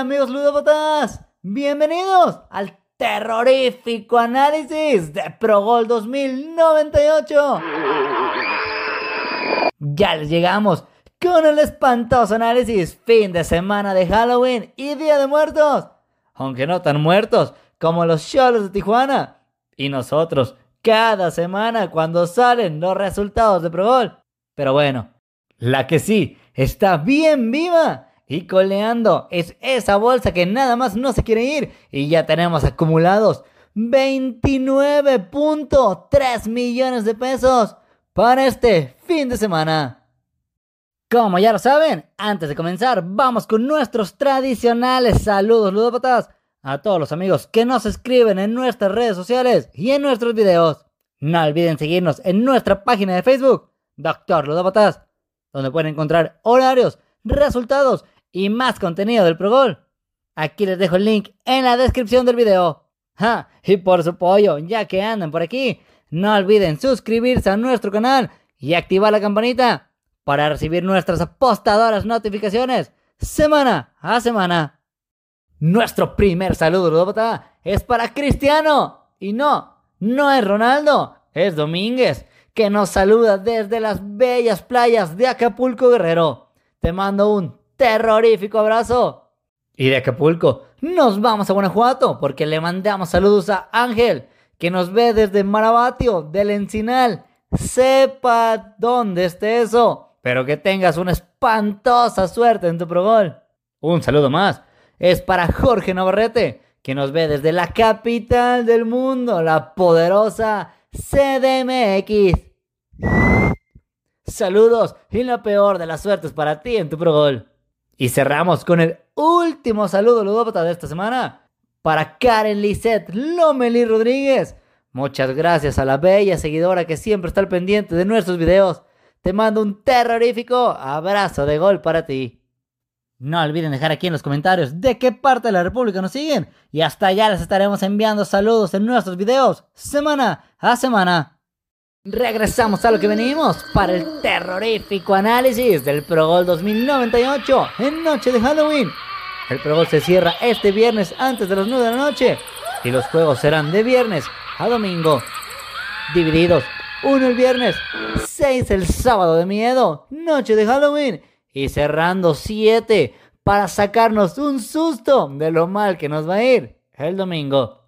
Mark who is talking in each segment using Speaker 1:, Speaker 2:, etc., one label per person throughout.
Speaker 1: Amigos ludópatas, bienvenidos al terrorífico análisis de Pro Gol 2098. Ya les llegamos con el espantoso análisis fin de semana de Halloween y Día de Muertos, aunque no tan muertos como los Cholos de Tijuana y nosotros cada semana cuando salen los resultados de Pro Gol. Pero bueno, la que sí está bien viva y coleando es esa bolsa que nada más no se quiere ir y ya tenemos acumulados 29.3 millones de pesos para este fin de semana. Como ya lo saben, antes de comenzar, vamos con nuestros tradicionales saludos ludópatas a todos los amigos que nos escriben en nuestras redes sociales y en nuestros videos. No olviden seguirnos en nuestra página de Facebook, Doctor Ludópatas, donde pueden encontrar horarios, resultados y más contenido del Progol. Aquí les dejo el link en la descripción del video. Y por su apoyo, ya que andan por aquí, no olviden suscribirse a nuestro canal y activar la campanita para recibir nuestras apostadoras notificaciones semana a semana. Nuestro primer saludo, Ludópata, es para Cristiano. Y no, no es Ronaldo, es Domínguez, que nos saluda desde las bellas playas de Acapulco Guerrero. Te mando un terrorífico abrazo. Y de Acapulco nos vamos a Guanajuato porque le mandamos saludos a Ángel, que nos ve desde Marabatio, del Encinal. Sepa dónde esté eso, pero que tengas una espantosa suerte en tu progol. Un saludo más. Es para Jorge Navarrete, que nos ve desde la capital del mundo, la poderosa CDMX. Saludos y la peor de las suertes para ti en tu progol. Y cerramos con el último saludo ludópata de esta semana para Karen Lisette Lomeli Rodríguez. Muchas gracias a la bella seguidora que siempre está al pendiente de nuestros videos. Te mando un terrorífico abrazo de gol para ti. No olviden dejar aquí en los comentarios de qué parte de la República nos siguen y hasta allá les estaremos enviando saludos en nuestros videos semana a semana. Regresamos a lo que venimos para el terrorífico análisis del Pro Gol 2098 en noche de Halloween. El Pro Gol se cierra este viernes antes de las 9 de la noche y los juegos serán de viernes a domingo, divididos. Uno el viernes, 6 el sábado de miedo, noche de Halloween y cerrando 7 para sacarnos un susto de lo mal que nos va a ir el domingo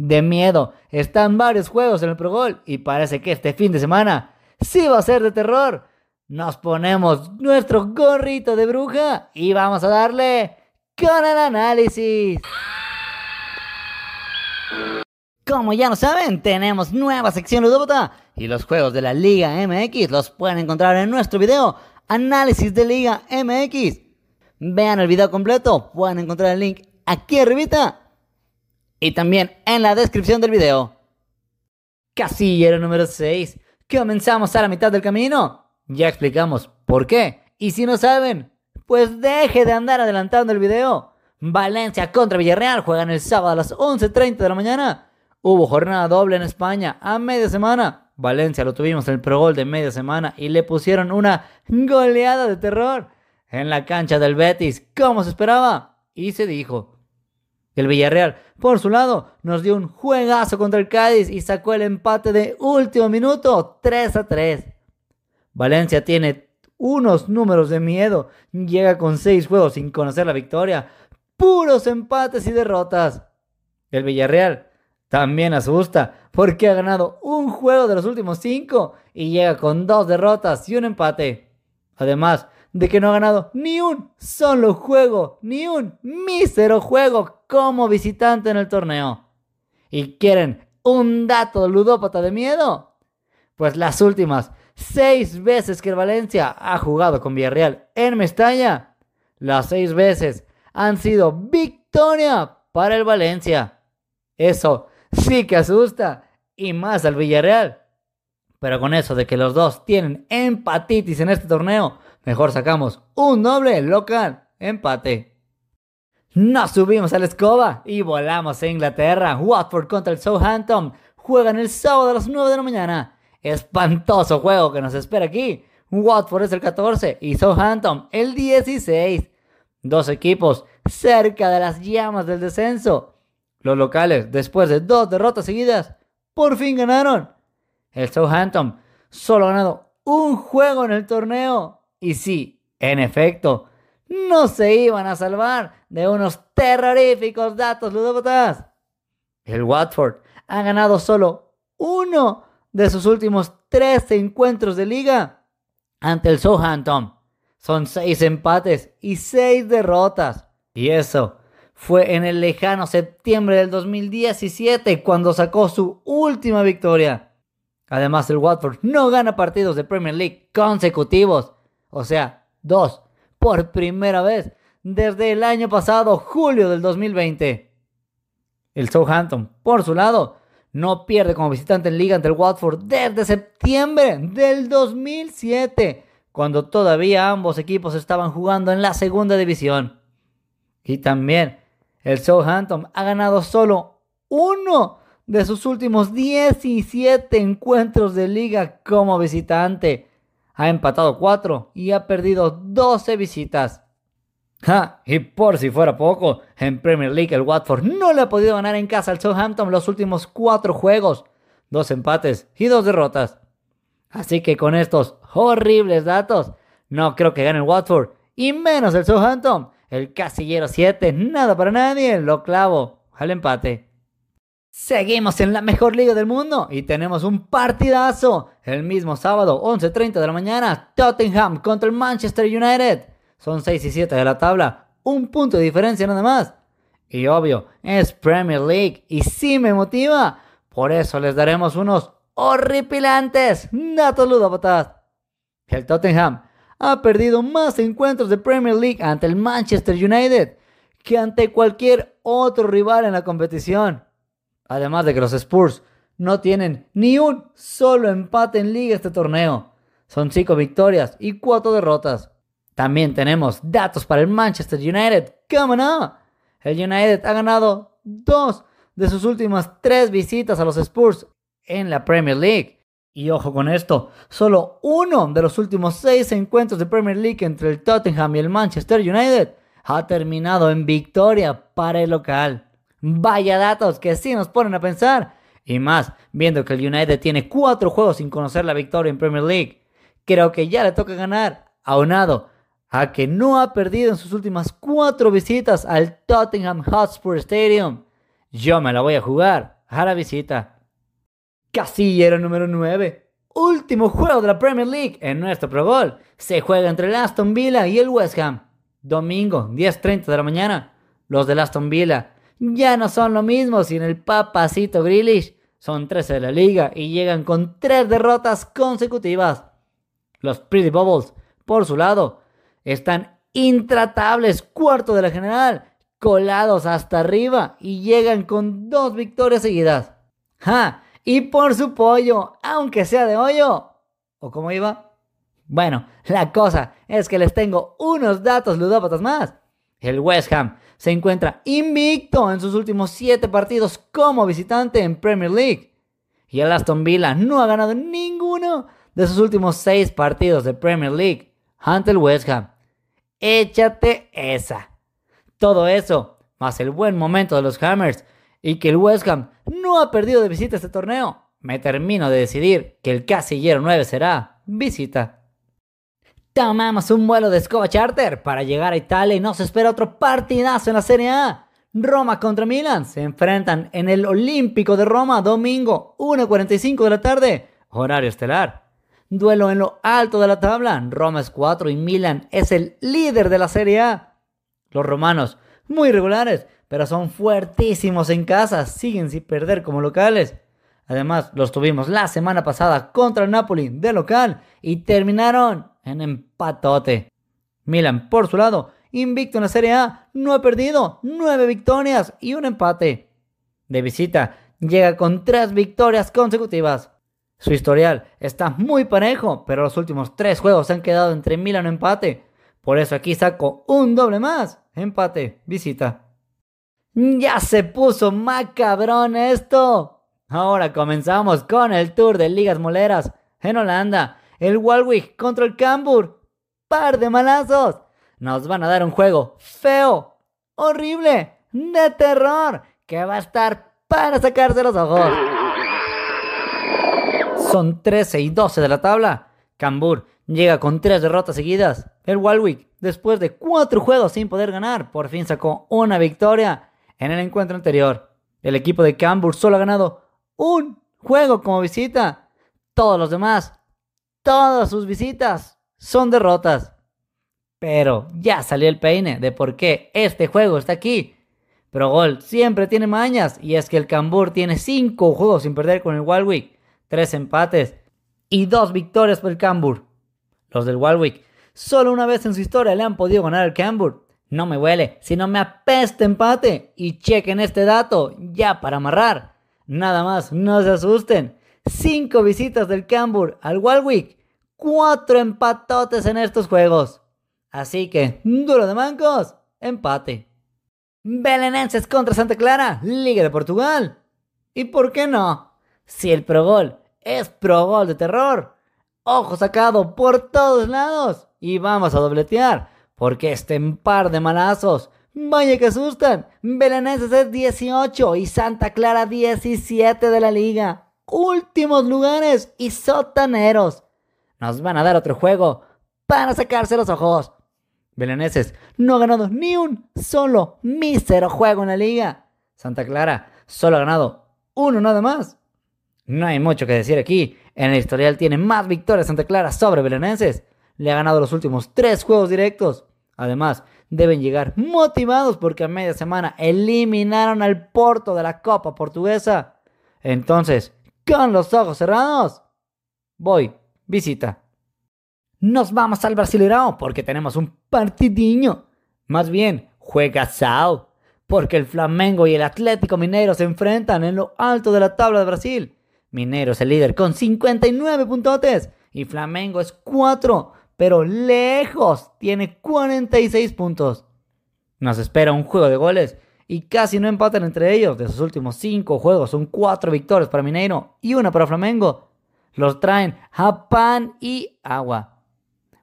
Speaker 1: de miedo. Están varios juegos en el Pro Gol y parece que este fin de semana sí va a ser de terror. Nos ponemos nuestro gorrito de bruja y vamos a darle con el análisis. Como ya lo saben, tenemos nueva sección ludópata y los juegos de la Liga MX los pueden encontrar en nuestro video Análisis de Liga MX. Vean el video completo, pueden encontrar el link aquí arribita y también en la descripción del video. Casillero número 6. Comenzamos a la mitad del camino. Ya explicamos por qué. Y si no saben, pues deje de andar adelantando el video. Valencia contra Villarreal juegan el sábado a las 11.30 de la mañana. Hubo jornada doble en España a media semana. Valencia lo tuvimos en el Pro Gol de media semana y le pusieron una goleada de terror en la cancha del Betis, como se esperaba. Y se dijo, el Villarreal, por su lado, nos dio un juegazo contra el Cádiz y sacó el empate de último minuto 3 a 3. Valencia tiene unos números de miedo, llega con 6 juegos sin conocer la victoria, puros empates y derrotas. El Villarreal también asusta porque ha ganado un juego de los últimos 5 y llega con 2 derrotas y un empate. Además, de que no ha ganado ni un solo juego, ni un mísero juego como visitante en el torneo. ¿Y quieren un dato ludópata de miedo? Pues las últimas seis veces que el Valencia ha jugado con Villarreal en Mestalla, las seis veces han sido victoria para el Valencia. Eso sí que asusta y más al Villarreal. Pero con eso de que los dos tienen empatitis en este torneo, Mejor sacamos un doble local empate. Nos subimos a la escoba y volamos a Inglaterra. Watford contra el Southampton. Juegan el sábado a las 9 de la mañana. Espantoso juego que nos espera aquí. Watford es el 14 y Southampton el 16. Dos equipos cerca de las llamas del descenso. Los locales, después de dos derrotas seguidas, por fin ganaron. El Southampton solo ha ganado un juego en el torneo. Y sí, en efecto, no se iban a salvar de unos terroríficos datos ludópatas. El Watford ha ganado solo uno de sus últimos tres encuentros de liga ante el Southampton. Son seis empates y seis derrotas. Y eso fue en el lejano septiembre del 2017 cuando sacó su última victoria. Además, el Watford no gana partidos de Premier League consecutivos. O sea, dos por primera vez desde el año pasado, julio del 2020. El Southampton, por su lado, no pierde como visitante en liga ante el Watford desde septiembre del 2007, cuando todavía ambos equipos estaban jugando en la segunda división. Y también el Southampton ha ganado solo uno de sus últimos 17 encuentros de liga como visitante ha empatado 4 y ha perdido 12 visitas. Y por si fuera poco, en Premier League el Watford no le ha podido ganar en casa al Southampton los últimos 4 juegos, dos empates y dos derrotas. Así que con estos horribles datos, no creo que gane el Watford y menos el Southampton. El casillero 7, nada para nadie, lo clavo al empate. Seguimos en la mejor liga del mundo y tenemos un partidazo. El mismo sábado, 11.30 de la mañana, Tottenham contra el Manchester United. Son 6 y 7 de la tabla, un punto de diferencia nada más. Y obvio, es Premier League y sí me motiva. Por eso les daremos unos horripilantes datos. El Tottenham ha perdido más encuentros de Premier League ante el Manchester United que ante cualquier otro rival en la competición. Además de que los Spurs no tienen ni un solo empate en liga este torneo. Son 5 victorias y 4 derrotas. También tenemos datos para el Manchester United. ¿Cómo no? El United ha ganado 2 de sus últimas 3 visitas a los Spurs en la Premier League. Y ojo con esto, solo uno de los últimos 6 encuentros de Premier League entre el Tottenham y el Manchester United ha terminado en victoria para el local. Vaya datos que sí nos ponen a pensar. Y más, viendo que el United tiene cuatro juegos sin conocer la victoria en Premier League. Creo que ya le toca ganar, aunado a que no ha perdido en sus últimas cuatro visitas al Tottenham Hotspur Stadium. Yo me la voy a jugar a la visita. Casillero número 9. Último juego de la Premier League en nuestro Pro Bowl. Se juega entre el Aston Villa y el West Ham. Domingo, 10.30 de la mañana. Los del Aston Villa ya no son lo mismo sin el papacito Grealish. Son 13 de la liga y llegan con 3 derrotas consecutivas. Los Pretty Bubbles, por su lado, están intratables, cuarto de la general, colados hasta arriba y llegan con 2 victorias seguidas. ¡Ja! Y por su pollo, aunque sea de hoyo. ¿O cómo iba? Bueno, la cosa es que les tengo unos datos ludópatas más. El West Ham se encuentra invicto en sus últimos 7 partidos como visitante en Premier League. Y el Aston Villa no ha ganado ninguno de sus últimos 6 partidos de Premier League ante el West Ham. Échate esa. Todo eso, más el buen momento de los Hammers y que el West Ham no ha perdido de visita este torneo, me termino de decidir que el casillero 9 será visita. Tomamos un vuelo de escoba charter para llegar a Italia y nos espera otro partidazo en la Serie A. Roma contra Milan se enfrentan en el Olímpico de Roma domingo 1.45 de la tarde, horario estelar. Duelo en lo alto de la tabla, Roma es 4 y Milan es el líder de la Serie A. Los romanos, muy regulares, pero son fuertísimos en casa, siguen sin perder como locales. Además, los tuvimos la semana pasada contra el Napoli de local y terminaron en empatote. Milan, por su lado, invicto en la Serie A, no ha perdido, nueve victorias y un empate. De visita, llega con tres victorias consecutivas. Su historial está muy parejo, pero los últimos tres juegos se han quedado entre Milan empate. Por eso aquí saco un doble más. Empate, visita. Ya se puso macabrón esto. Ahora comenzamos con el tour de ligas moleras en Holanda el Walwick contra el Cambur. Par de malazos. nos van a dar un juego feo, horrible, de terror, que va a estar para sacarse los ojos. Son 13 y 12 de la tabla. Cambur llega con tres derrotas seguidas. El Walwick, después de cuatro juegos sin poder ganar, por fin sacó una victoria en el encuentro anterior. El equipo de Cambur solo ha ganado un juego como visita. Todos los demás, todas sus visitas son derrotas. Pero ya salió el peine de por qué este juego está aquí. Pero Gol siempre tiene mañas y es que el Cambur tiene 5 juegos sin perder con el Walwick, 3 empates y 2 victorias por el Cambur. Los del Walwick solo una vez en su historia le han podido ganar al Cambur. No me huele, sino me apesta empate. Y chequen este dato, ya para amarrar. Nada más, no se asusten. 5 visitas del Cambur al Walwick, 4 empatotes en estos juegos. Así que, duro de mancos, empate. Belenenses contra Santa Clara, Liga de Portugal. ¿Y por qué no? Si el Progol es Progol de terror. Ojo sacado por todos lados. Y vamos a dobletear. Porque este par de malazos. Vaya que asustan. Belenenses es 18 y Santa Clara 17 de la liga. Últimos lugares y sotaneros. Nos van a dar otro juego para sacarse los ojos. Beleneses no ha ganado ni un solo mísero juego en la liga. Santa Clara solo ha ganado uno nada más. No hay mucho que decir aquí. En el historial tiene más victorias Santa Clara sobre Belenenses. Le ha ganado los últimos tres juegos directos. Además, deben llegar motivados porque a media semana eliminaron al Porto de la Copa Portuguesa. Entonces, con los ojos cerrados, voy, visita nos vamos al Brasileirão porque tenemos un partidinho. Más bien, juega Sao, porque el Flamengo y el Atlético Mineiro se enfrentan en lo alto de la tabla de Brasil. Mineiro es el líder con 59 puntotes y Flamengo es 4, pero lejos, tiene 46 puntos. Nos espera un juego de goles y casi no empatan entre ellos. De sus últimos 5 juegos son 4 victorias para Mineiro y una para Flamengo. Los traen a pan y agua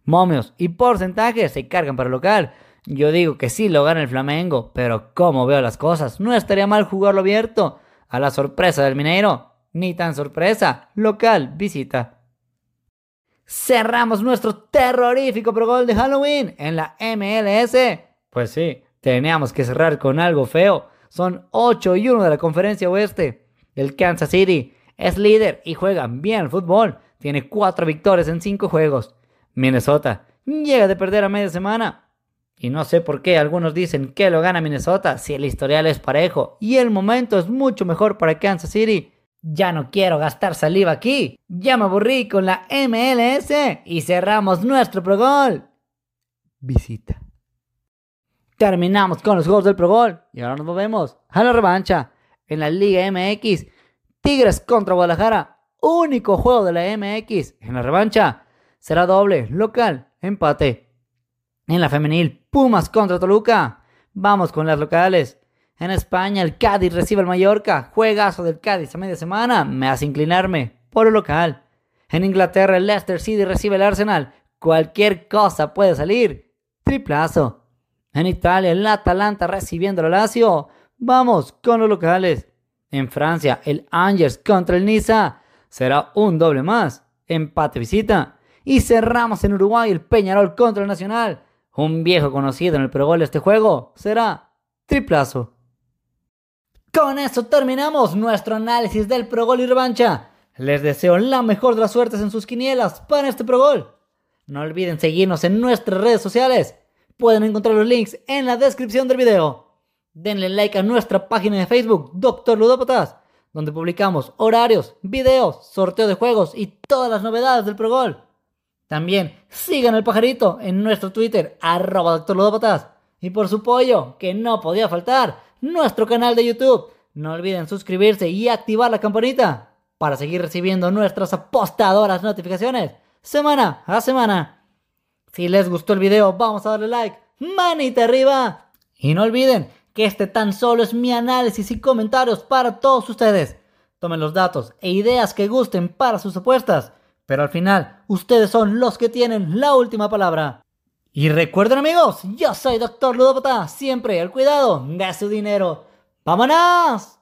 Speaker 1: momios y porcentajes se cargan para el local. Yo digo que sí lo gana el Flamengo, pero como veo las cosas, no estaría mal jugarlo abierto. A la sorpresa del Mineiro, ni tan sorpresa, local, visita. Cerramos nuestro terrorífico pro de Halloween en la MLS. Pues sí, teníamos que cerrar con algo feo. Son 8 y 1 de la conferencia oeste. El Kansas City es líder y juega bien al fútbol. Tiene 4 victorias en 5 juegos. Minnesota llega de perder a media semana. Y no sé por qué algunos dicen que lo gana Minnesota si el historial es parejo y el momento es mucho mejor para Kansas City. Ya no quiero gastar saliva aquí. Ya me aburrí con la MLS y cerramos nuestro Pro Gol. Visita. Terminamos con los juegos del Pro Gol y ahora nos movemos a la revancha en la Liga MX. Tigres contra Guadalajara. Único juego de la MX en la revancha será doble, local, empate. En la femenil, Pumas contra Toluca. Vamos con las locales. En España, el Cádiz recibe al Mallorca. Juegazo del Cádiz a media semana. Me hace inclinarme por el local. En Inglaterra, el Leicester City recibe el Arsenal. Cualquier cosa puede salir. Triplazo. En Italia, el Atalanta recibiendo al Lazio. Vamos con los locales. En Francia, el Angers contra el Niza. Será un doble más. Empate visita. Y cerramos en Uruguay el Peñarol contra el Nacional. Un viejo conocido en el Pro de este juego será triplazo. Con eso terminamos nuestro análisis del Pro Gol y revancha. Les deseo la mejor de las suertes en sus quinielas para este Pro Gol. No olviden seguirnos en nuestras redes sociales. Pueden encontrar los links en la descripción del video. Denle like a nuestra página de Facebook, Doctor Ludópatas, donde publicamos horarios, videos, sorteo de juegos y todas las novedades del Pro Gol. También sigan al pajarito en nuestro Twitter, arroba Doctor Y por su pollo, que no podía faltar, nuestro canal de YouTube. No olviden suscribirse y activar la campanita para seguir recibiendo nuestras apostadoras notificaciones semana a semana. Si les gustó el video, vamos a darle like, manita arriba. Y no olviden que este tan solo es mi análisis y comentarios para todos ustedes. Tomen los datos e ideas que gusten para sus apuestas pero al final, ustedes son los que tienen la última palabra. Y recuerden amigos, yo soy Doctor Ludópata, siempre al cuidado de su dinero. ¡Vámonos!